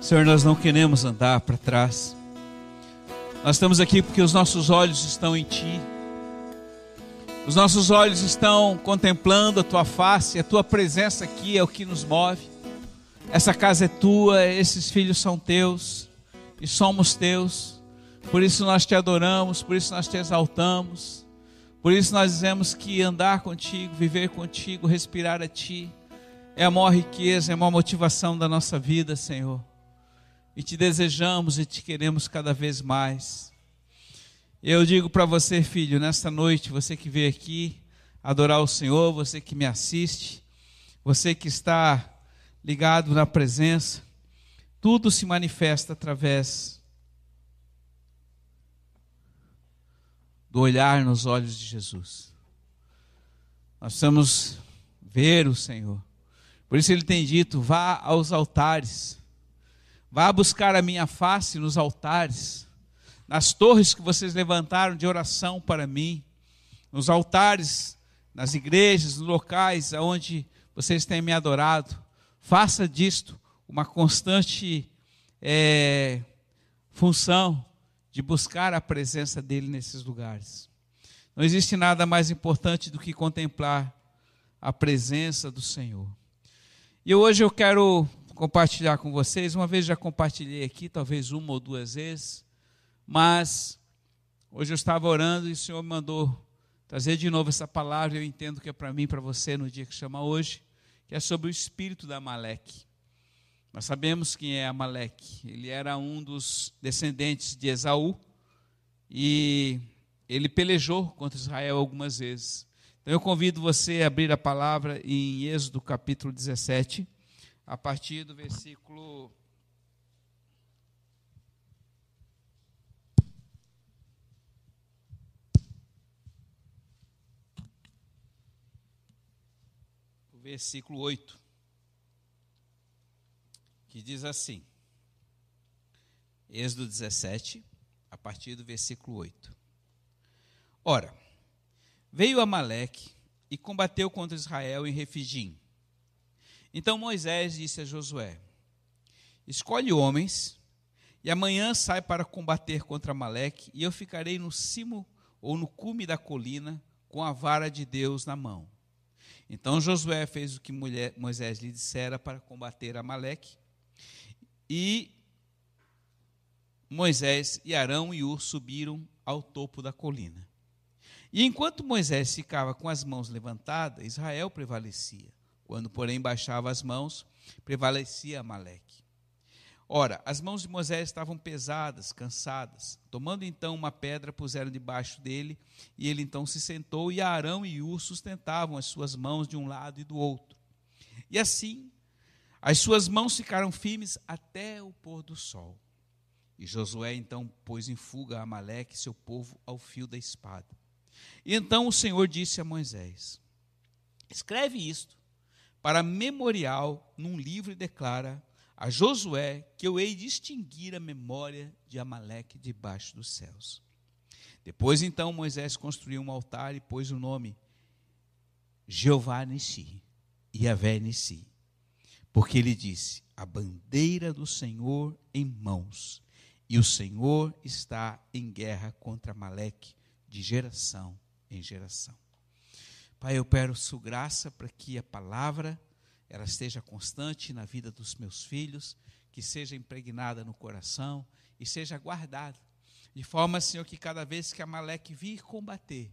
Senhor, nós não queremos andar para trás. Nós estamos aqui porque os nossos olhos estão em Ti. Os nossos olhos estão contemplando a Tua face, a Tua presença aqui é o que nos move. Essa casa é Tua, esses filhos são Teus e somos Teus. Por isso nós Te adoramos, por isso nós Te exaltamos. Por isso nós dizemos que andar contigo, viver contigo, respirar a Ti, é a maior riqueza, é a maior motivação da nossa vida, Senhor. E te desejamos e te queremos cada vez mais. Eu digo para você, filho, nesta noite, você que veio aqui adorar o Senhor, você que me assiste, você que está ligado na presença, tudo se manifesta através do olhar nos olhos de Jesus. Nós precisamos ver o Senhor. Por isso ele tem dito: vá aos altares, vá buscar a minha face nos altares, nas torres que vocês levantaram de oração para mim, nos altares, nas igrejas, nos locais onde vocês têm me adorado. Faça disto uma constante é, função de buscar a presença dele nesses lugares. Não existe nada mais importante do que contemplar a presença do Senhor. E hoje eu quero compartilhar com vocês, uma vez já compartilhei aqui, talvez uma ou duas vezes, mas hoje eu estava orando e o Senhor me mandou trazer de novo essa palavra, eu entendo que é para mim, para você, no dia que chama hoje, que é sobre o espírito da Amaleque. Nós sabemos quem é Amaleque. Ele era um dos descendentes de Esaú e ele pelejou contra Israel algumas vezes. Então eu convido você a abrir a palavra em Êxodo capítulo 17, a partir do versículo versículo 8 que diz assim, Êxodo 17, a partir do versículo 8. Ora, veio Amaleque e combateu contra Israel em Refidim. Então Moisés disse a Josué: Escolhe homens e amanhã sai para combater contra Amaleque, e eu ficarei no cimo ou no cume da colina com a vara de Deus na mão. Então Josué fez o que Moisés lhe dissera para combater Amaleque, e Moisés e Arão e Ur subiram ao topo da colina. E enquanto Moisés ficava com as mãos levantadas, Israel prevalecia. Quando, porém, baixava as mãos, prevalecia Amaleque. Ora, as mãos de Moisés estavam pesadas, cansadas. Tomando então uma pedra, puseram debaixo dele, e ele então se sentou, e Arão e Ur sustentavam as suas mãos de um lado e do outro. E assim as suas mãos ficaram firmes até o pôr do sol. E Josué então pôs em fuga Amaleque, seu povo, ao fio da espada. E então o Senhor disse a Moisés: Escreve isto para memorial num livro e declara a Josué que eu hei de extinguir a memória de Amaleque debaixo dos céus. Depois então Moisés construiu um altar e pôs o nome Jeová Nissi, Yahvé Nissi porque ele disse: A bandeira do Senhor em mãos, e o Senhor está em guerra contra Maleque de geração em geração. Pai, eu peço graça para que a palavra ela esteja constante na vida dos meus filhos, que seja impregnada no coração e seja guardada. De forma, Senhor, que cada vez que a Maleque vir combater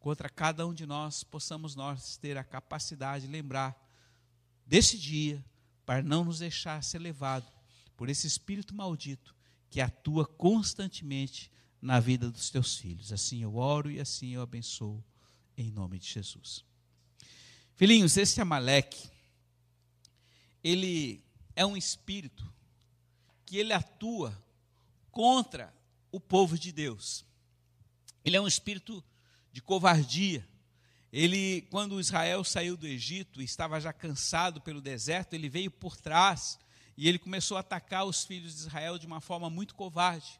contra cada um de nós, possamos nós ter a capacidade de lembrar desse dia, para não nos deixar ser levado por esse espírito maldito que atua constantemente na vida dos teus filhos. Assim eu oro e assim eu abençoo em nome de Jesus. Filhinhos, esse Amaleque, ele é um espírito que ele atua contra o povo de Deus. Ele é um espírito de covardia, ele, quando Israel saiu do Egito e estava já cansado pelo deserto, ele veio por trás e ele começou a atacar os filhos de Israel de uma forma muito covarde,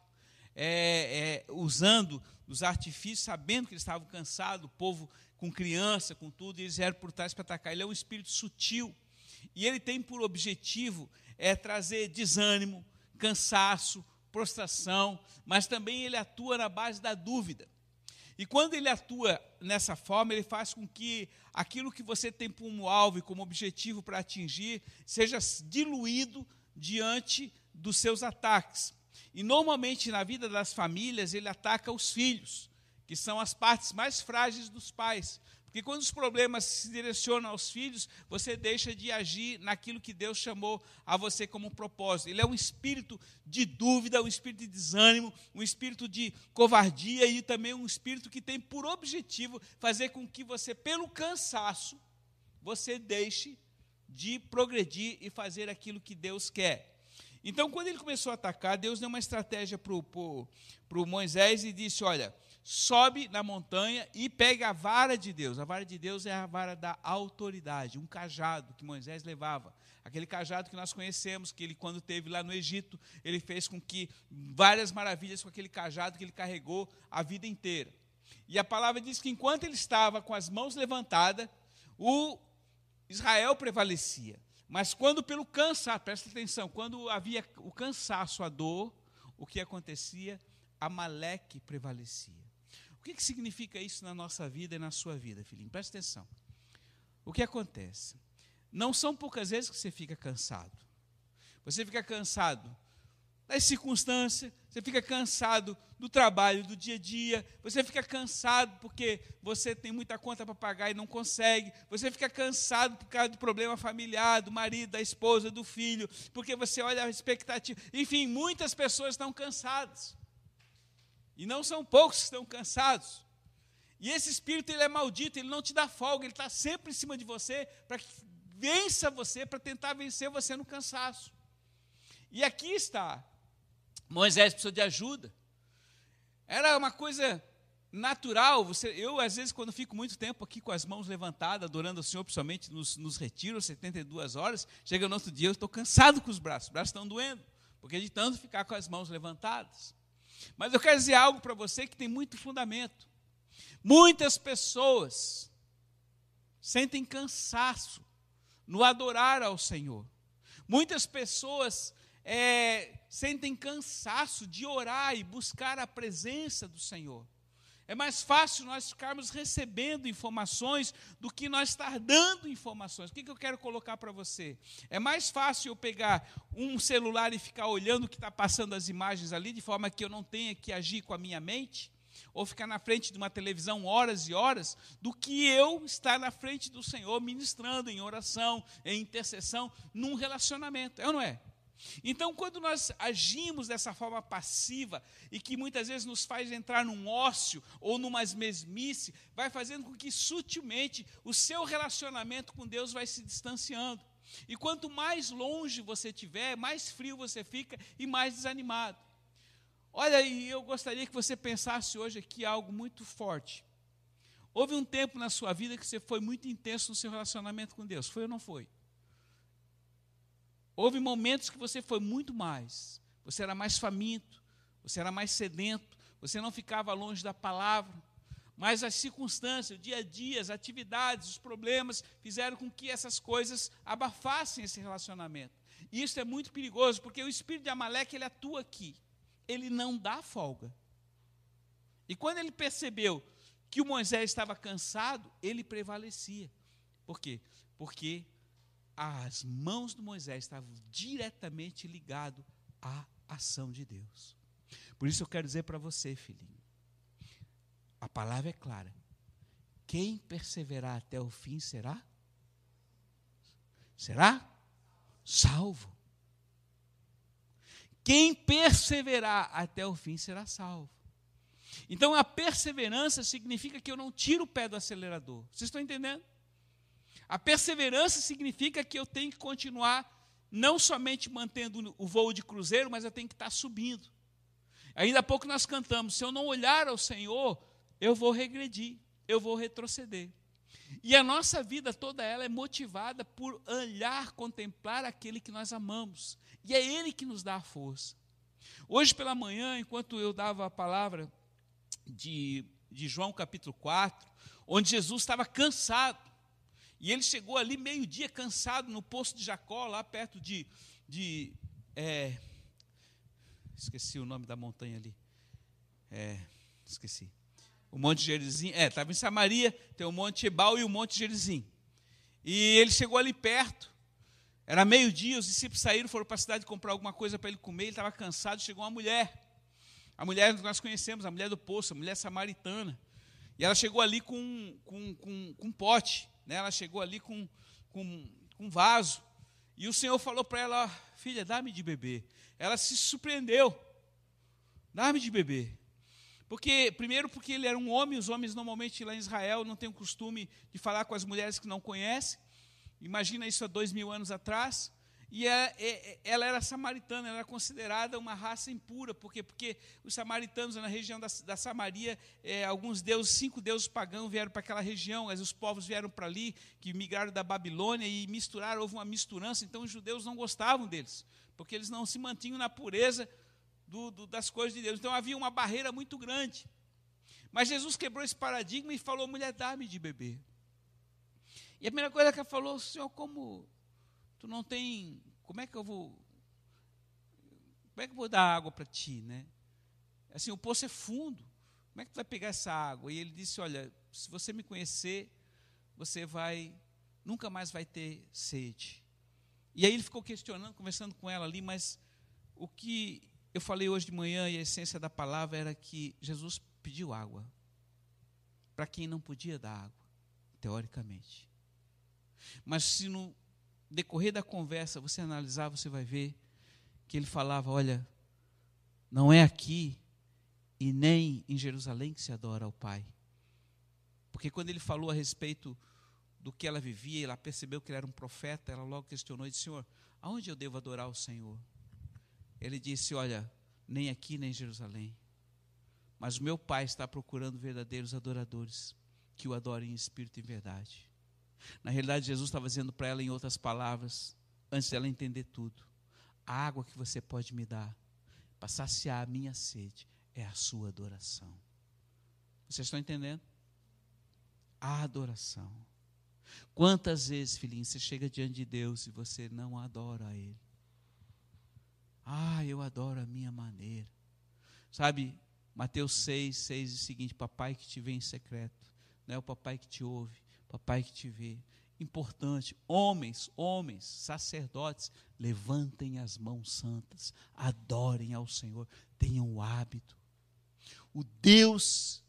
é, é, usando os artifícios, sabendo que eles estavam cansados, o povo com criança, com tudo, e eles vieram por trás para atacar. Ele é um espírito sutil. E ele tem por objetivo é trazer desânimo, cansaço, prostração, mas também ele atua na base da dúvida. E quando ele atua nessa forma, ele faz com que aquilo que você tem como alvo e como objetivo para atingir seja diluído diante dos seus ataques. E normalmente na vida das famílias ele ataca os filhos, que são as partes mais frágeis dos pais. Porque quando os problemas se direcionam aos filhos, você deixa de agir naquilo que Deus chamou a você como propósito. Ele é um espírito de dúvida, um espírito de desânimo, um espírito de covardia e também um espírito que tem por objetivo fazer com que você, pelo cansaço, você deixe de progredir e fazer aquilo que Deus quer. Então, quando ele começou a atacar, Deus deu uma estratégia para o Moisés e disse: Olha sobe na montanha e pega a vara de Deus. A vara de Deus é a vara da autoridade, um cajado que Moisés levava. Aquele cajado que nós conhecemos, que ele, quando teve lá no Egito, ele fez com que várias maravilhas com aquele cajado que ele carregou a vida inteira. E a palavra diz que enquanto ele estava com as mãos levantadas, o Israel prevalecia. Mas quando pelo cansaço, presta atenção, quando havia o cansaço, a dor, o que acontecia? Amaleque prevalecia. O que, que significa isso na nossa vida e na sua vida, filhinho? Presta atenção. O que acontece? Não são poucas vezes que você fica cansado. Você fica cansado das circunstâncias, você fica cansado do trabalho, do dia a dia, você fica cansado porque você tem muita conta para pagar e não consegue, você fica cansado por causa do problema familiar, do marido, da esposa, do filho, porque você olha a expectativa. Enfim, muitas pessoas estão cansadas. E não são poucos que estão cansados. E esse espírito ele é maldito, ele não te dá folga, ele está sempre em cima de você para que vença você, para tentar vencer você no cansaço. E aqui está. Moisés precisou de ajuda. Era uma coisa natural. Você, eu, às vezes, quando fico muito tempo aqui com as mãos levantadas, adorando o Senhor, principalmente nos, nos retiros, 72 horas, chega no outro dia, eu estou cansado com os braços, os braços estão doendo, porque de tanto ficar com as mãos levantadas. Mas eu quero dizer algo para você que tem muito fundamento. Muitas pessoas sentem cansaço no adorar ao Senhor. Muitas pessoas é, sentem cansaço de orar e buscar a presença do Senhor. É mais fácil nós ficarmos recebendo informações do que nós estar dando informações. O que, que eu quero colocar para você? É mais fácil eu pegar um celular e ficar olhando o que está passando as imagens ali, de forma que eu não tenha que agir com a minha mente, ou ficar na frente de uma televisão horas e horas, do que eu estar na frente do Senhor ministrando em oração, em intercessão, num relacionamento. É ou não é? Então, quando nós agimos dessa forma passiva e que muitas vezes nos faz entrar num ócio ou numa mesmice, vai fazendo com que sutilmente o seu relacionamento com Deus vai se distanciando. E quanto mais longe você estiver, mais frio você fica e mais desanimado. Olha, e eu gostaria que você pensasse hoje aqui algo muito forte. Houve um tempo na sua vida que você foi muito intenso no seu relacionamento com Deus, foi ou não foi? Houve momentos que você foi muito mais. Você era mais faminto, você era mais sedento, você não ficava longe da palavra. Mas as circunstâncias, o dia a dia, as atividades, os problemas fizeram com que essas coisas abafassem esse relacionamento. E isso é muito perigoso, porque o espírito de Amaleque ele atua aqui. Ele não dá folga. E quando ele percebeu que o Moisés estava cansado, ele prevalecia. Por quê? Porque as mãos de Moisés estavam diretamente ligadas à ação de Deus. Por isso eu quero dizer para você, filhinho, a palavra é clara. Quem perseverar até o fim será? Será? Salvo. Quem perseverar até o fim será salvo. Então a perseverança significa que eu não tiro o pé do acelerador. Vocês estão entendendo? A perseverança significa que eu tenho que continuar não somente mantendo o voo de cruzeiro, mas eu tenho que estar subindo. Ainda há pouco nós cantamos: se eu não olhar ao Senhor, eu vou regredir, eu vou retroceder. E a nossa vida toda ela é motivada por olhar, contemplar aquele que nós amamos. E é Ele que nos dá a força. Hoje pela manhã, enquanto eu dava a palavra de, de João capítulo 4, onde Jesus estava cansado, E ele chegou ali meio-dia, cansado, no poço de Jacó, lá perto de. de é, esqueci o nome da montanha ali. É, esqueci. O Monte Gerizim. É, estava em Samaria, tem o Monte Ebal e o Monte Gerizim. E ele chegou ali perto. Era meio-dia, os discípulos saíram, foram para a cidade comprar alguma coisa para ele comer. Ele estava cansado, chegou uma mulher. A mulher que nós conhecemos, a mulher do poço, a mulher samaritana. E ela chegou ali com, com, com, com um pote, né? ela chegou ali com, com, com um vaso. E o Senhor falou para ela: Filha, dá-me de beber. Ela se surpreendeu: Dá-me de beber. Porque, primeiro, porque ele era um homem, os homens normalmente lá em Israel não têm o costume de falar com as mulheres que não conhecem. Imagina isso há dois mil anos atrás. E é, é, é, ela era samaritana, ela era considerada uma raça impura, porque porque os samaritanos na região da, da Samaria, é, alguns deuses, cinco deuses pagãos vieram para aquela região, os povos vieram para ali, que migraram da Babilônia e misturaram, houve uma misturança, então os judeus não gostavam deles, porque eles não se mantinham na pureza do, do, das coisas de Deus. Então havia uma barreira muito grande. Mas Jesus quebrou esse paradigma e falou: mulher, dá-me de beber. E a primeira coisa que ela falou, Senhor, como tu não tem, como é que eu vou, como é que eu vou dar água para ti, né? Assim, o poço é fundo, como é que tu vai pegar essa água? E ele disse, olha, se você me conhecer, você vai, nunca mais vai ter sede. E aí ele ficou questionando, conversando com ela ali, mas o que eu falei hoje de manhã e a essência da palavra era que Jesus pediu água para quem não podia dar água, teoricamente. Mas se no decorrer da conversa você analisar, você vai ver que ele falava: olha, não é aqui e nem em Jerusalém que se adora ao Pai. Porque quando ele falou a respeito do que ela vivia, ela percebeu que ele era um profeta, ela logo questionou e disse: Senhor, aonde eu devo adorar o Senhor? Ele disse: Olha, nem aqui nem em Jerusalém. Mas o meu Pai está procurando verdadeiros adoradores que o adorem em espírito e verdade. Na realidade, Jesus estava dizendo para ela, em outras palavras, antes dela entender tudo: a água que você pode me dar para saciar a minha sede é a sua adoração. Vocês estão entendendo? A adoração. Quantas vezes, filhinho, você chega diante de Deus e você não adora a Ele? Ah, eu adoro a minha maneira. Sabe, Mateus 6, 6 diz o seguinte: Papai que te vê em secreto, não é o papai que te ouve, papai que te vê. Importante, homens, homens, sacerdotes, levantem as mãos santas, adorem ao Senhor, tenham o hábito. O Deus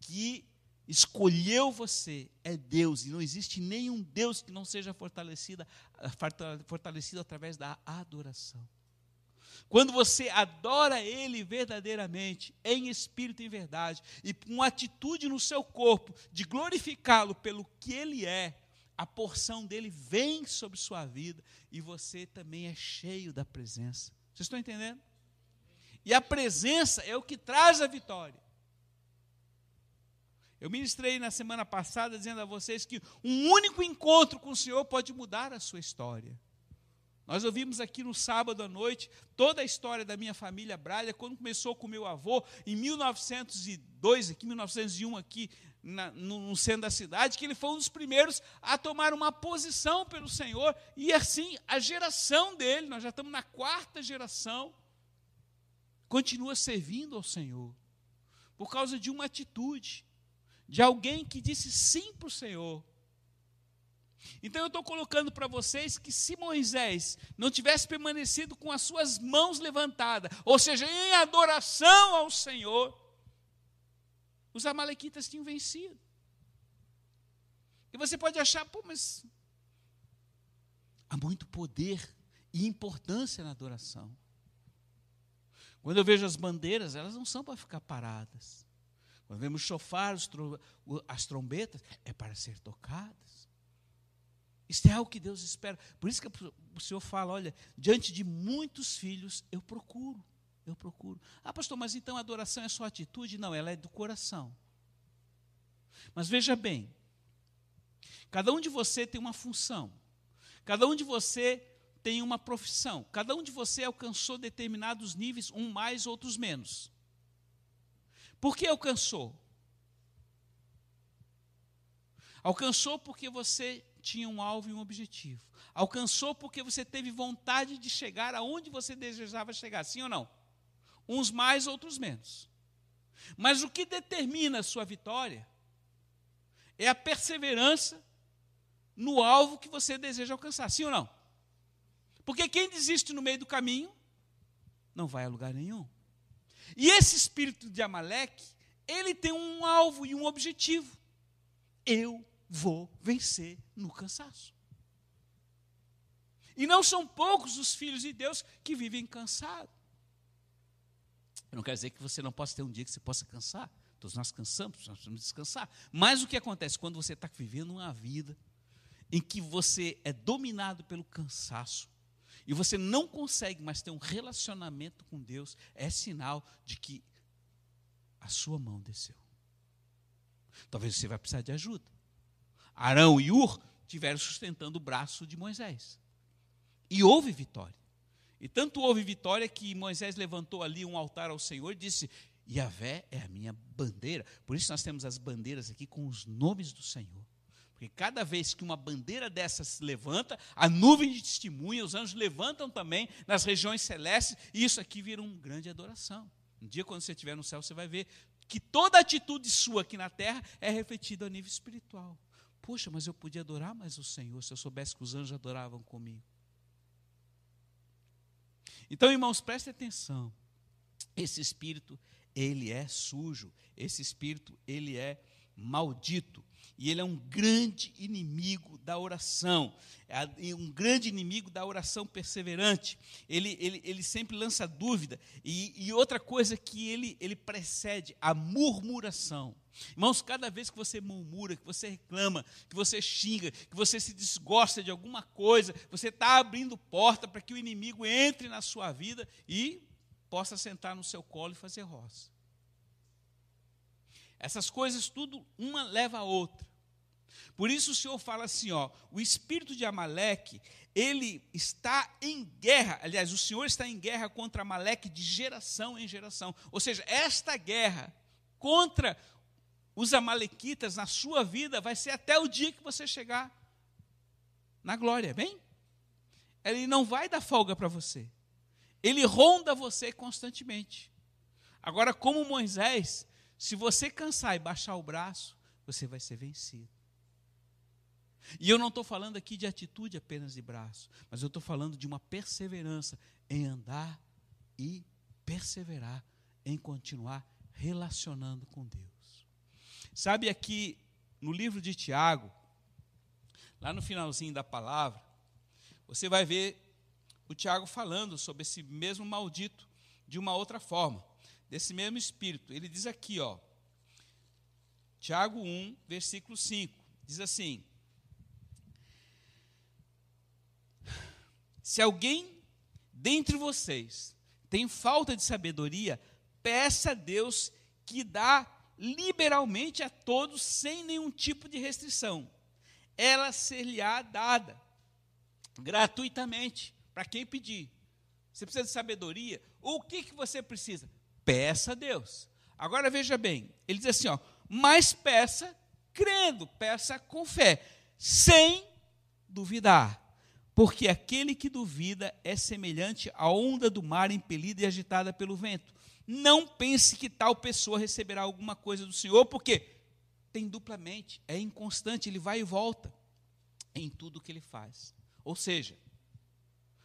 que escolheu você é Deus, e não existe nenhum Deus que não seja fortalecido, fortalecido através da adoração. Quando você adora Ele verdadeiramente, em espírito e em verdade, e com atitude no seu corpo de glorificá-lo pelo que Ele é, a porção dele vem sobre sua vida e você também é cheio da presença. Vocês estão entendendo? E a presença é o que traz a vitória. Eu ministrei na semana passada dizendo a vocês que um único encontro com o Senhor pode mudar a sua história. Nós ouvimos aqui no sábado à noite toda a história da minha família Braga, quando começou com meu avô, em 1902, aqui, 1901, aqui na, no, no centro da cidade, que ele foi um dos primeiros a tomar uma posição pelo Senhor, e assim a geração dele, nós já estamos na quarta geração, continua servindo ao Senhor, por causa de uma atitude, de alguém que disse sim para o Senhor. Então eu estou colocando para vocês que se Moisés não tivesse permanecido com as suas mãos levantadas, ou seja, em adoração ao Senhor, os amalequitas tinham vencido. E você pode achar, pô, mas há muito poder e importância na adoração. Quando eu vejo as bandeiras, elas não são para ficar paradas. Quando vemos chofar, as trombetas, é para ser tocadas. Isso é algo que Deus espera. Por isso que o Senhor fala: olha, diante de muitos filhos eu procuro, eu procuro. Ah, pastor, mas então a adoração é só atitude? Não, ela é do coração. Mas veja bem, cada um de você tem uma função, cada um de você tem uma profissão, cada um de você alcançou determinados níveis, um mais, outros menos. Por que alcançou? Alcançou porque você tinha um alvo e um objetivo. Alcançou porque você teve vontade de chegar aonde você desejava chegar, sim ou não? Uns mais, outros menos. Mas o que determina a sua vitória é a perseverança no alvo que você deseja alcançar, sim ou não? Porque quem desiste no meio do caminho não vai a lugar nenhum. E esse espírito de Amaleque, ele tem um alvo e um objetivo. Eu vou vencer no cansaço. E não são poucos os filhos de Deus que vivem cansados. Eu não quero dizer que você não possa ter um dia que você possa cansar. Todos nós cansamos, nós precisamos descansar. Mas o que acontece quando você está vivendo uma vida em que você é dominado pelo cansaço e você não consegue mais ter um relacionamento com Deus, é sinal de que a sua mão desceu. Talvez você vai precisar de ajuda. Arão e Ur tiveram sustentando o braço de Moisés. E houve vitória. E tanto houve vitória que Moisés levantou ali um altar ao Senhor e disse: Yahvé é a minha bandeira. Por isso nós temos as bandeiras aqui com os nomes do Senhor. Porque cada vez que uma bandeira dessas se levanta, a nuvem de testemunha, os anjos levantam também nas regiões celestes, e isso aqui vira uma grande adoração. Um dia, quando você estiver no céu, você vai ver que toda atitude sua aqui na terra é refletida a nível espiritual. Poxa, mas eu podia adorar mais o Senhor se eu soubesse que os anjos adoravam comigo. Então, irmãos, preste atenção. Esse espírito, ele é sujo. Esse espírito, ele é maldito. E ele é um grande inimigo da oração, é um grande inimigo da oração perseverante. Ele, ele, ele sempre lança dúvida. E, e outra coisa que ele, ele precede, a murmuração. Irmãos, cada vez que você murmura, que você reclama, que você xinga, que você se desgosta de alguma coisa, você está abrindo porta para que o inimigo entre na sua vida e possa sentar no seu colo e fazer roça. Essas coisas tudo, uma leva a outra. Por isso o Senhor fala assim, ó, o espírito de Amaleque, ele está em guerra, aliás, o Senhor está em guerra contra Amaleque de geração em geração. Ou seja, esta guerra contra os amalequitas na sua vida vai ser até o dia que você chegar na glória, bem? Ele não vai dar folga para você. Ele ronda você constantemente. Agora, como Moisés, se você cansar e baixar o braço, você vai ser vencido. E eu não estou falando aqui de atitude apenas de braço, mas eu estou falando de uma perseverança em andar e perseverar em continuar relacionando com Deus. Sabe aqui no livro de Tiago, lá no finalzinho da palavra, você vai ver o Tiago falando sobre esse mesmo maldito de uma outra forma desse mesmo Espírito. Ele diz aqui, ó, Tiago 1, versículo 5, diz assim: Se alguém dentre vocês tem falta de sabedoria, peça a Deus que dá liberalmente a todos sem nenhum tipo de restrição. Ela ser-lhe-á dada gratuitamente para quem pedir. Você precisa de sabedoria? O que, que você precisa? Peça a Deus. Agora veja bem, ele diz assim, ó, mas peça crendo, peça com fé, sem duvidar. Porque aquele que duvida é semelhante à onda do mar impelida e agitada pelo vento. Não pense que tal pessoa receberá alguma coisa do Senhor, porque tem duplamente, é inconstante, ele vai e volta em tudo que ele faz. Ou seja,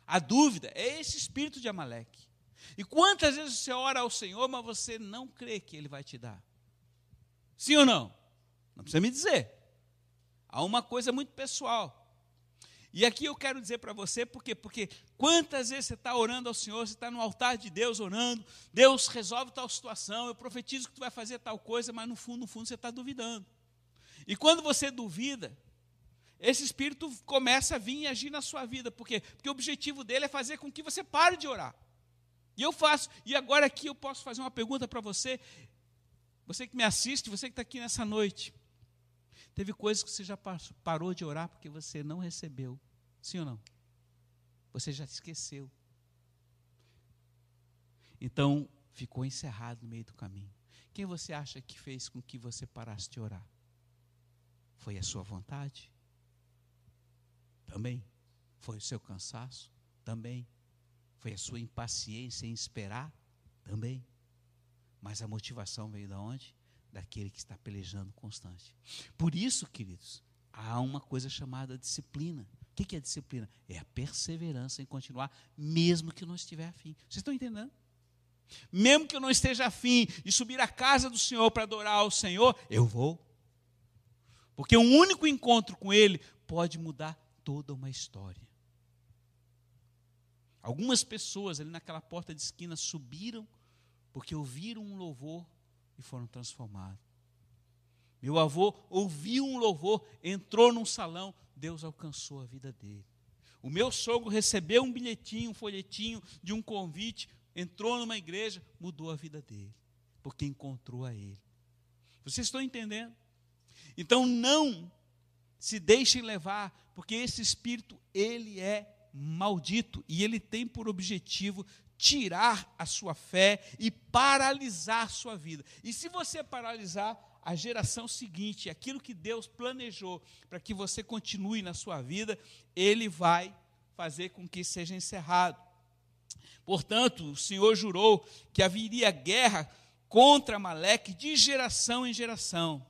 a dúvida é esse espírito de Amaleque. E quantas vezes você ora ao Senhor, mas você não crê que Ele vai te dar? Sim ou não? Não precisa me dizer. Há uma coisa muito pessoal. E aqui eu quero dizer para você, por quê? Porque quantas vezes você está orando ao Senhor, você está no altar de Deus orando, Deus resolve tal situação, eu profetizo que tu vai fazer tal coisa, mas no fundo, no fundo você está duvidando. E quando você duvida, esse espírito começa a vir e agir na sua vida. Por quê? Porque o objetivo dele é fazer com que você pare de orar. E eu faço. E agora aqui eu posso fazer uma pergunta para você. Você que me assiste, você que está aqui nessa noite. Teve coisas que você já parou de orar porque você não recebeu. Sim ou não? Você já esqueceu. Então, ficou encerrado no meio do caminho. Quem você acha que fez com que você parasse de orar? Foi a sua vontade? Também. Foi o seu cansaço? Também. Foi a sua impaciência em esperar? Também. Mas a motivação veio de onde? Daquele que está pelejando constante. Por isso, queridos, há uma coisa chamada disciplina. O que é disciplina? É a perseverança em continuar, mesmo que não estiver afim. Vocês estão entendendo? Mesmo que eu não esteja afim de subir à casa do Senhor para adorar ao Senhor, eu vou. Porque um único encontro com Ele pode mudar toda uma história. Algumas pessoas ali naquela porta de esquina subiram porque ouviram um louvor e foram transformados. Meu avô ouviu um louvor, entrou num salão, Deus alcançou a vida dele. O meu sogro recebeu um bilhetinho, um folhetinho de um convite, entrou numa igreja, mudou a vida dele, porque encontrou a ele. Vocês estão entendendo? Então não se deixem levar, porque esse espírito, ele é maldito e ele tem por objetivo tirar a sua fé e paralisar a sua vida. E se você paralisar a geração seguinte, aquilo que Deus planejou para que você continue na sua vida, ele vai fazer com que seja encerrado. Portanto, o Senhor jurou que haveria guerra contra Maleque de geração em geração.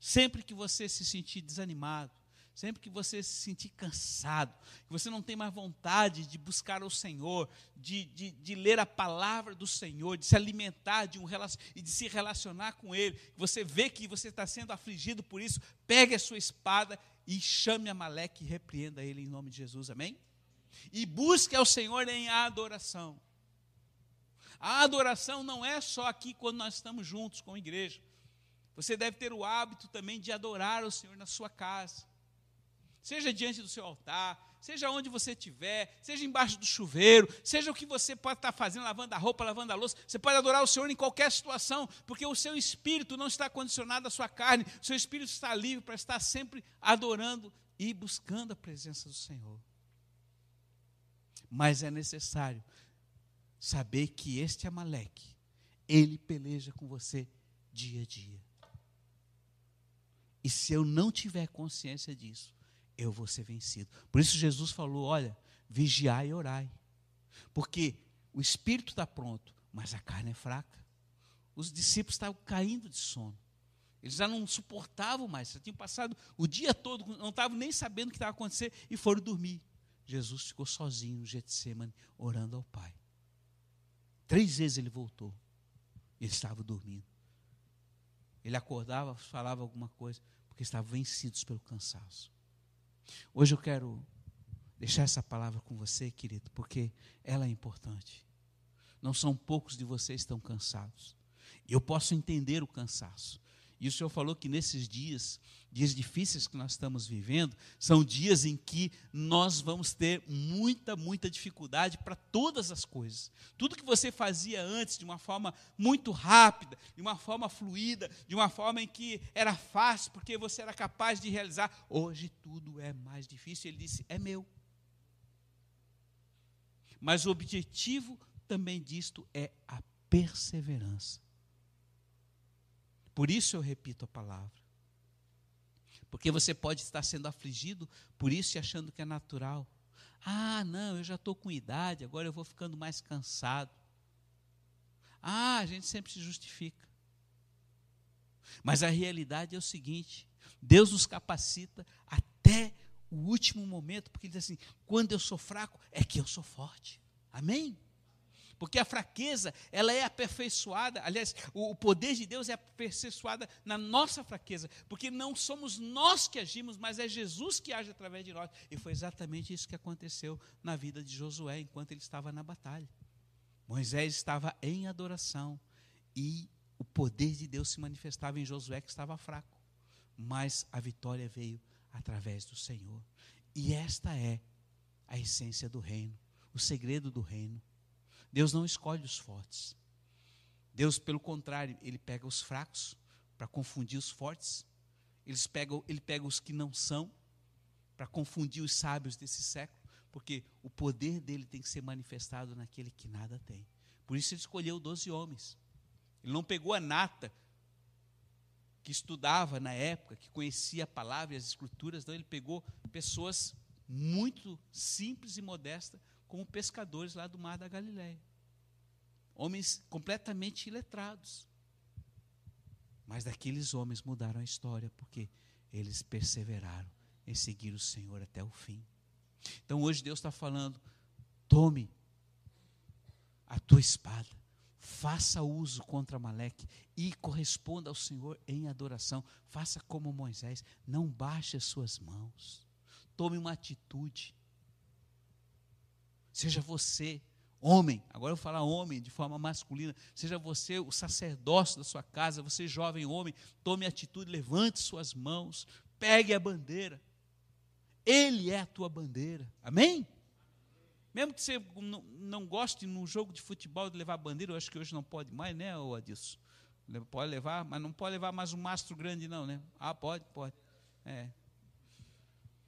Sempre que você se sentir desanimado, sempre que você se sentir cansado, que você não tem mais vontade de buscar o Senhor, de, de, de ler a palavra do Senhor, de se alimentar de um e de se relacionar com Ele, que você vê que você está sendo afligido por isso, pegue a sua espada e chame Amaleque e repreenda ele em nome de Jesus, amém? E busque ao Senhor em adoração. A adoração não é só aqui quando nós estamos juntos com a igreja. Você deve ter o hábito também de adorar o Senhor na sua casa. Seja diante do seu altar, seja onde você estiver, seja embaixo do chuveiro, seja o que você pode estar fazendo, lavando a roupa, lavando a louça, você pode adorar o Senhor em qualquer situação, porque o seu espírito não está condicionado à sua carne, o seu espírito está livre para estar sempre adorando e buscando a presença do Senhor. Mas é necessário saber que este Amaleque, ele peleja com você dia a dia. E se eu não tiver consciência disso, eu vou ser vencido. Por isso Jesus falou: olha, vigiai e orai. Porque o espírito está pronto, mas a carne é fraca. Os discípulos estavam caindo de sono. Eles já não suportavam mais, já tinham passado o dia todo, não estavam nem sabendo o que estava acontecendo e foram dormir. Jesus ficou sozinho no Getsemane, orando ao Pai. Três vezes ele voltou. Ele estava dormindo. Ele acordava, falava alguma coisa, porque estavam vencidos pelo cansaço. Hoje eu quero deixar essa palavra com você, querido, porque ela é importante. Não são poucos de vocês que estão cansados. Eu posso entender o cansaço. E o Senhor falou que nesses dias, dias difíceis que nós estamos vivendo, são dias em que nós vamos ter muita, muita dificuldade para todas as coisas. Tudo que você fazia antes de uma forma muito rápida, de uma forma fluida, de uma forma em que era fácil, porque você era capaz de realizar, hoje tudo é mais difícil. Ele disse: é meu. Mas o objetivo também disto é a perseverança. Por isso eu repito a palavra. Porque você pode estar sendo afligido por isso e achando que é natural. Ah, não, eu já estou com idade, agora eu vou ficando mais cansado. Ah, a gente sempre se justifica. Mas a realidade é o seguinte: Deus nos capacita até o último momento, porque Ele diz assim: quando eu sou fraco, é que eu sou forte. Amém? Porque a fraqueza, ela é aperfeiçoada, aliás, o poder de Deus é aperfeiçoada na nossa fraqueza, porque não somos nós que agimos, mas é Jesus que age através de nós. E foi exatamente isso que aconteceu na vida de Josué enquanto ele estava na batalha. Moisés estava em adoração e o poder de Deus se manifestava em Josué que estava fraco, mas a vitória veio através do Senhor. E esta é a essência do reino, o segredo do reino. Deus não escolhe os fortes. Deus, pelo contrário, ele pega os fracos para confundir os fortes. Eles pegam, ele pega os que não são para confundir os sábios desse século, porque o poder dele tem que ser manifestado naquele que nada tem. Por isso ele escolheu doze homens. Ele não pegou a nata que estudava na época, que conhecia a palavra e as escrituras, então ele pegou pessoas muito simples e modestas, como pescadores lá do mar da Galiléia. Homens completamente iletrados. Mas daqueles homens mudaram a história, porque eles perseveraram em seguir o Senhor até o fim. Então hoje Deus está falando: tome a tua espada, faça uso contra Maleque e corresponda ao Senhor em adoração. Faça como Moisés, não baixe as suas mãos. Tome uma atitude. Seja você homem, agora eu vou falar homem de forma masculina, seja você o sacerdócio da sua casa, você jovem homem, tome atitude, levante suas mãos, pegue a bandeira. Ele é a tua bandeira. Amém? Mesmo que você não, não goste num jogo de futebol de levar bandeira, eu acho que hoje não pode mais, né, Adilson? Pode levar, mas não pode levar mais um mastro grande, não, né? Ah, pode, pode. É.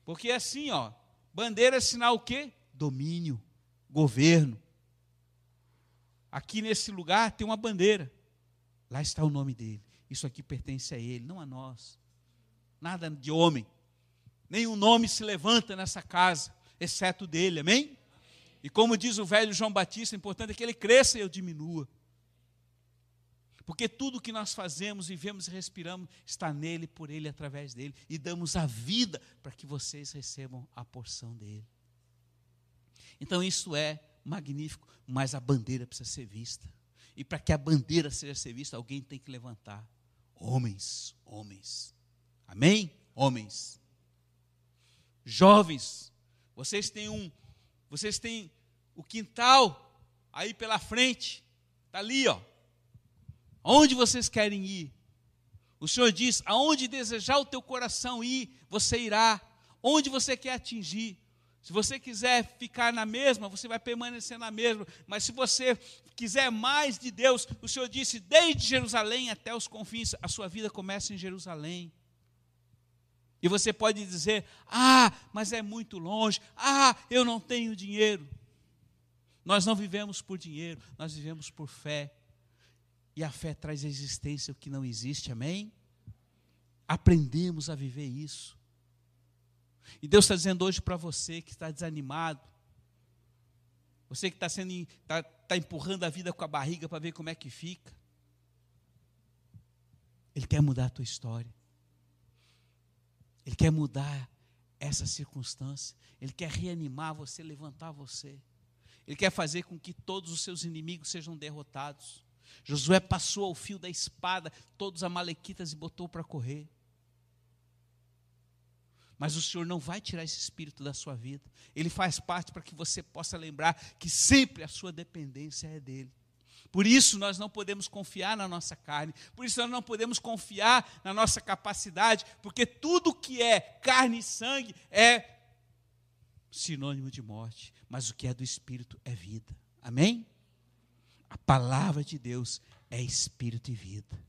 Porque assim, ó, bandeira é sinal o quê? Domínio, governo. Aqui nesse lugar tem uma bandeira. Lá está o nome dele. Isso aqui pertence a ele, não a nós. Nada de homem. Nenhum nome se levanta nessa casa, exceto dele, amém? E como diz o velho João Batista, o importante é que ele cresça e eu diminua. Porque tudo que nós fazemos, vivemos e respiramos está nele, por ele, através dele. E damos a vida para que vocês recebam a porção dele. Então isso é magnífico, mas a bandeira precisa ser vista. E para que a bandeira seja vista, alguém tem que levantar. Homens, homens. Amém? Homens. Jovens, vocês têm um, vocês têm o quintal aí pela frente, está ali, ó. Aonde vocês querem ir? O Senhor diz: aonde desejar o teu coração ir, você irá. Onde você quer atingir. Se você quiser ficar na mesma, você vai permanecer na mesma. Mas se você quiser mais de Deus, o Senhor disse: desde Jerusalém até os confins, a sua vida começa em Jerusalém. E você pode dizer: ah, mas é muito longe, ah, eu não tenho dinheiro. Nós não vivemos por dinheiro, nós vivemos por fé. E a fé traz à existência o que não existe, amém? Aprendemos a viver isso. E Deus está dizendo hoje para você que está desanimado, você que está sendo está, está empurrando a vida com a barriga para ver como é que fica. Ele quer mudar a tua história. Ele quer mudar essa circunstância. Ele quer reanimar você, levantar você. Ele quer fazer com que todos os seus inimigos sejam derrotados. Josué passou ao fio da espada todos os amalequitas e botou para correr. Mas o Senhor não vai tirar esse espírito da sua vida. Ele faz parte para que você possa lembrar que sempre a sua dependência é dele. Por isso nós não podemos confiar na nossa carne, por isso nós não podemos confiar na nossa capacidade, porque tudo que é carne e sangue é sinônimo de morte, mas o que é do espírito é vida. Amém? A palavra de Deus é espírito e vida.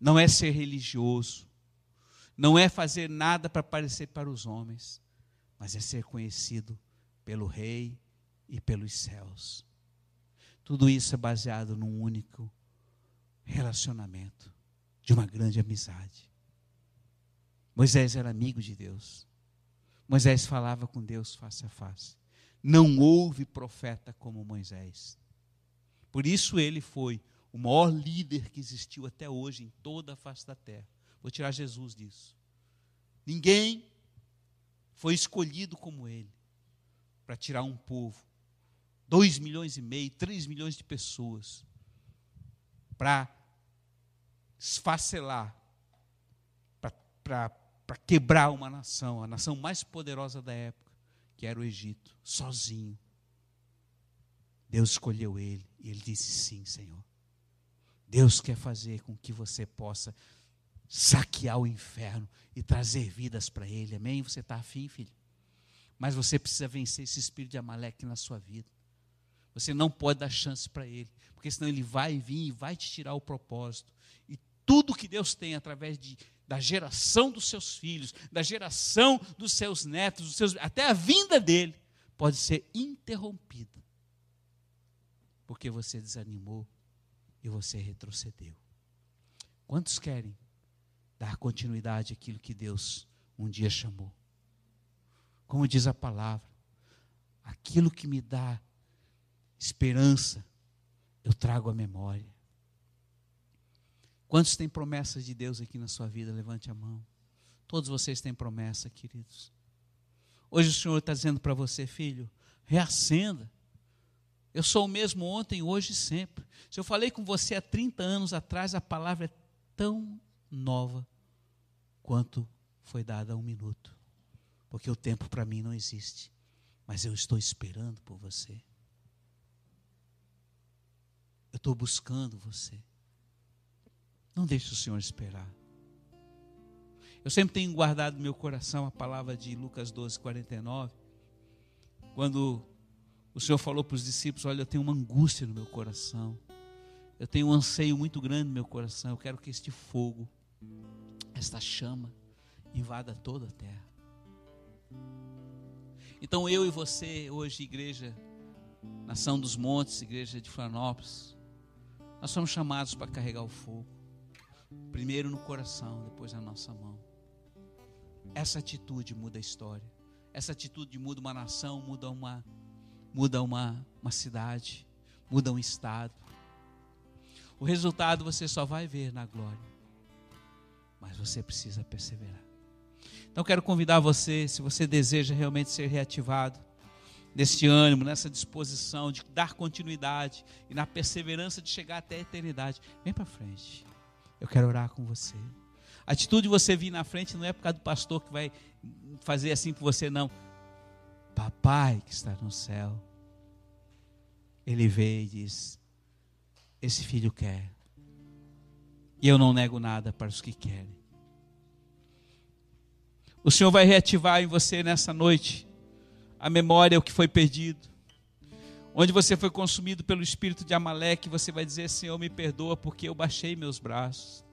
Não é ser religioso, não é fazer nada para parecer para os homens, mas é ser conhecido pelo Rei e pelos céus. Tudo isso é baseado num único relacionamento, de uma grande amizade. Moisés era amigo de Deus. Moisés falava com Deus face a face. Não houve profeta como Moisés. Por isso ele foi o maior líder que existiu até hoje em toda a face da terra. Vou tirar Jesus disso. Ninguém foi escolhido como ele para tirar um povo 2 milhões e meio, 3 milhões de pessoas para esfacelar, para quebrar uma nação, a nação mais poderosa da época, que era o Egito, sozinho. Deus escolheu ele e ele disse: Sim, Senhor. Deus quer fazer com que você possa saquear o inferno e trazer vidas para ele. Amém? Você está afim, filho? Mas você precisa vencer esse espírito de Amaleque na sua vida. Você não pode dar chance para ele, porque senão ele vai vir e vai te tirar o propósito. E tudo que Deus tem através de, da geração dos seus filhos, da geração dos seus netos, dos seus, até a vinda dele, pode ser interrompida. Porque você desanimou e você retrocedeu. Quantos querem dar continuidade àquilo que Deus um dia chamou? Como diz a palavra, aquilo que me dá esperança, eu trago à memória. Quantos têm promessas de Deus aqui na sua vida? Levante a mão. Todos vocês têm promessa, queridos. Hoje o Senhor está dizendo para você, filho, reacenda. Eu sou o mesmo ontem, hoje e sempre. Se eu falei com você há 30 anos atrás, a palavra é tão nova quanto foi dada há um minuto. Porque o tempo para mim não existe. Mas eu estou esperando por você. Eu estou buscando você. Não deixe o Senhor esperar. Eu sempre tenho guardado no meu coração a palavra de Lucas 12, 49, quando o Senhor falou para os discípulos: Olha, eu tenho uma angústia no meu coração, eu tenho um anseio muito grande no meu coração, eu quero que este fogo, esta chama, invada toda a terra. Então eu e você, hoje, igreja, Nação dos Montes, igreja de Florianópolis, nós somos chamados para carregar o fogo. Primeiro no coração, depois na nossa mão. Essa atitude muda a história. Essa atitude muda uma nação, muda uma, muda uma, uma cidade, muda um estado. O resultado você só vai ver na glória. Mas você precisa perseverar. Então quero convidar você, se você deseja realmente ser reativado, nesse ânimo, nessa disposição de dar continuidade e na perseverança de chegar até a eternidade, vem para frente. Eu quero orar com você. A atitude de você vir na frente não é por causa do pastor que vai fazer assim por você, não. Papai que está no céu, ele veio e diz: Esse filho quer. E eu não nego nada para os que querem. O Senhor vai reativar em você nessa noite a memória o que foi perdido. Onde você foi consumido pelo espírito de Amaleque, você vai dizer: Senhor, me perdoa porque eu baixei meus braços.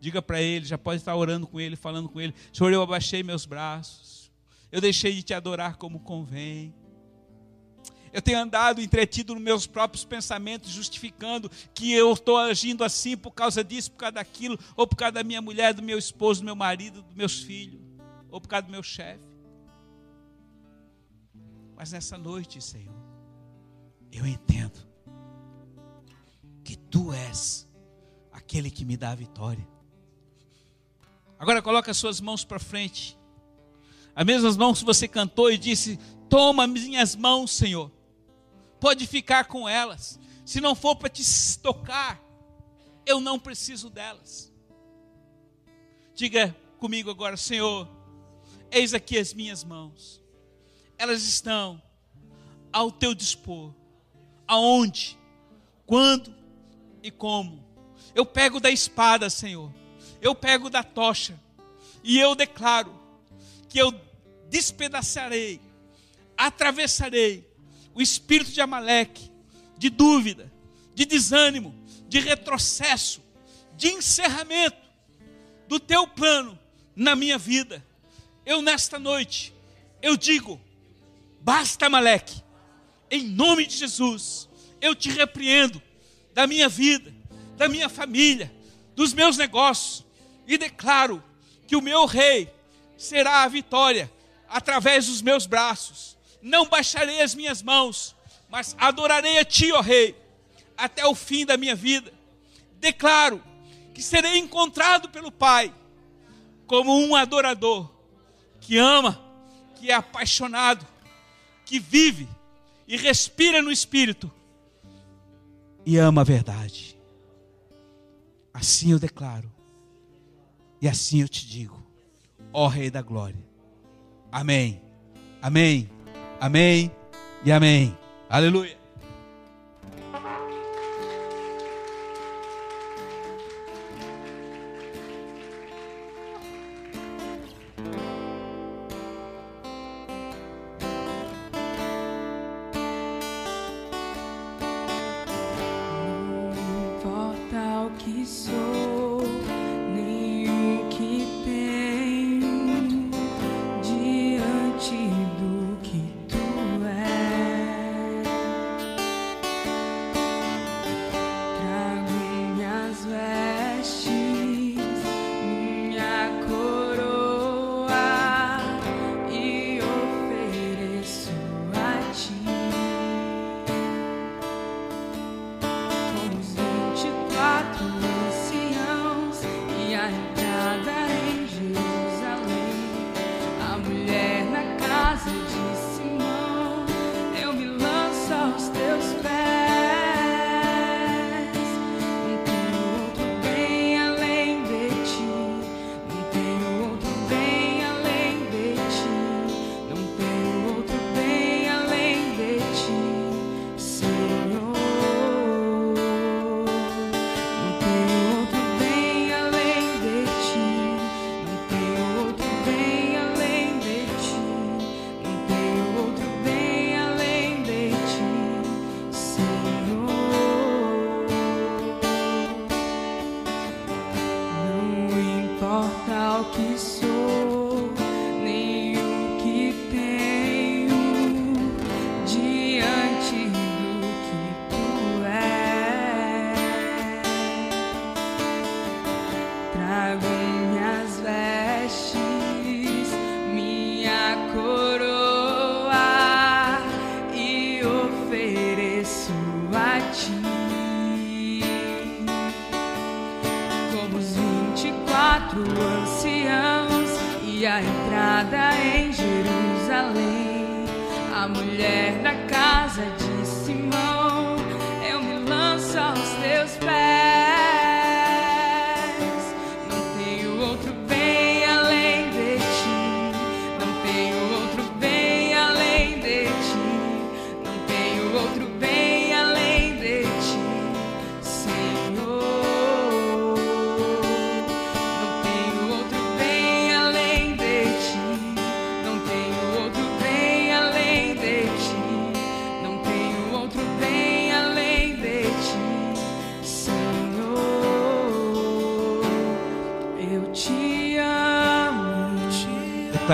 Diga para ele, já pode estar orando com ele, falando com ele: Senhor, eu abaixei meus braços. Eu deixei de te adorar como convém. Eu tenho andado entretido nos meus próprios pensamentos, justificando que eu estou agindo assim por causa disso, por causa daquilo, ou por causa da minha mulher, do meu esposo, do meu marido, dos meus filhos, ou por causa do meu chefe. Mas nessa noite, Senhor, eu entendo que tu és aquele que me dá a vitória. Agora coloca as suas mãos para frente. As mesmas mãos que você cantou e disse: Toma minhas mãos, Senhor. Pode ficar com elas. Se não for para te tocar, eu não preciso delas. Diga comigo agora, Senhor, eis aqui as minhas mãos. Elas estão ao teu dispor. Aonde? Quando e como? Eu pego da espada, Senhor eu pego da tocha e eu declaro que eu despedaçarei, atravessarei o espírito de Amaleque, de dúvida, de desânimo, de retrocesso, de encerramento do teu plano na minha vida. Eu nesta noite, eu digo: basta, Amaleque, em nome de Jesus, eu te repreendo da minha vida, da minha família, dos meus negócios, e declaro que o meu rei será a vitória através dos meus braços. Não baixarei as minhas mãos, mas adorarei a ti, ó rei, até o fim da minha vida. Declaro que serei encontrado pelo Pai como um adorador que ama, que é apaixonado, que vive e respira no espírito e ama a verdade. Assim eu declaro e assim eu te digo, ó Rei da Glória. Amém. Amém. Amém. E amém. Aleluia. A mulher da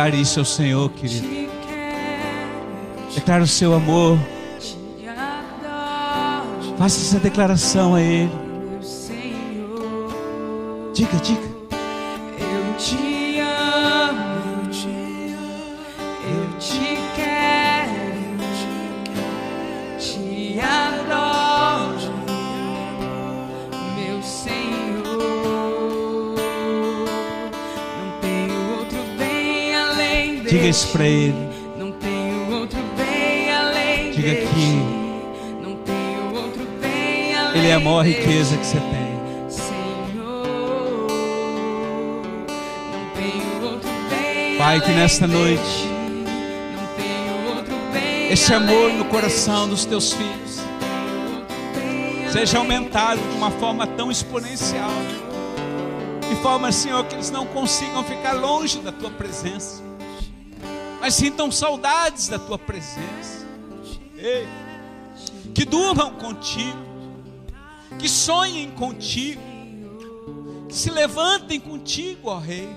Declare isso ao Senhor, querido. Declare o seu amor. Faça essa declaração a Ele. Diga, diga. Para Ele. Não tenho outro bem além Diga que. Não tenho outro bem além Ele é a maior riqueza que você tem. Pai, que nesta noite, Esse amor no coração dos teus filhos seja aumentado de uma forma tão exponencial. De forma, Senhor, que eles não consigam ficar longe da tua presença, mas sintam saudades da tua presença. Ei, que durmam contigo, que sonhem contigo, que se levantem contigo, ó Rei,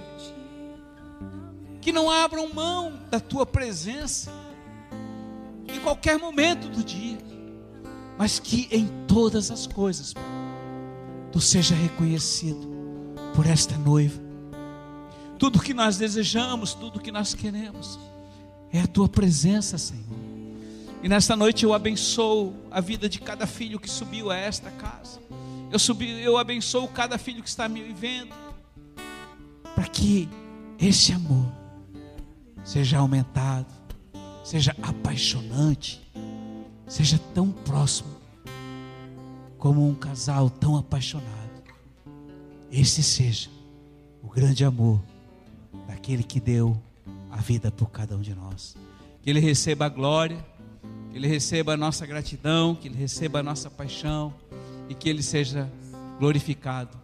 que não abram mão da tua presença em qualquer momento do dia, mas que em todas as coisas tu seja reconhecido por esta noiva. Tudo que nós desejamos, tudo que nós queremos é a tua presença, Senhor. E nesta noite eu abençoo a vida de cada filho que subiu a esta casa. Eu subi, eu abençoo cada filho que está me vendo, para que esse amor seja aumentado, seja apaixonante, seja tão próximo como um casal tão apaixonado. Esse seja o grande amor daquele que deu a vida por cada um de nós. Que Ele receba a glória, que Ele receba a nossa gratidão, que Ele receba a nossa paixão e que Ele seja glorificado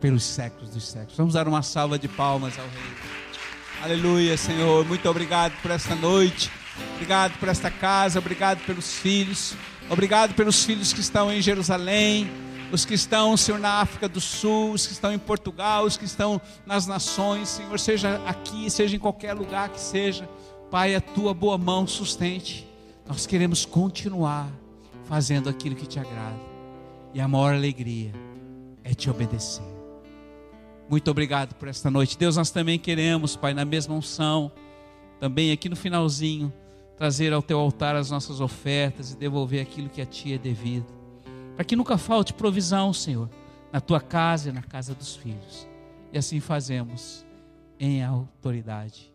pelos séculos dos séculos. Vamos dar uma salva de palmas ao Rei. Aleluia, Senhor. Muito obrigado por esta noite. Obrigado por esta casa. Obrigado pelos filhos. Obrigado pelos filhos que estão em Jerusalém. Os que estão, Senhor, na África do Sul. Os que estão em Portugal. Os que estão nas nações. Senhor, seja aqui, seja em qualquer lugar que seja. Pai, a tua boa mão sustente. Nós queremos continuar fazendo aquilo que te agrada. E a maior alegria é te obedecer. Muito obrigado por esta noite. Deus, nós também queremos, Pai, na mesma unção, também aqui no finalzinho, trazer ao teu altar as nossas ofertas e devolver aquilo que a ti é devido. Para que nunca falte provisão, Senhor, na tua casa e na casa dos filhos. E assim fazemos em autoridade.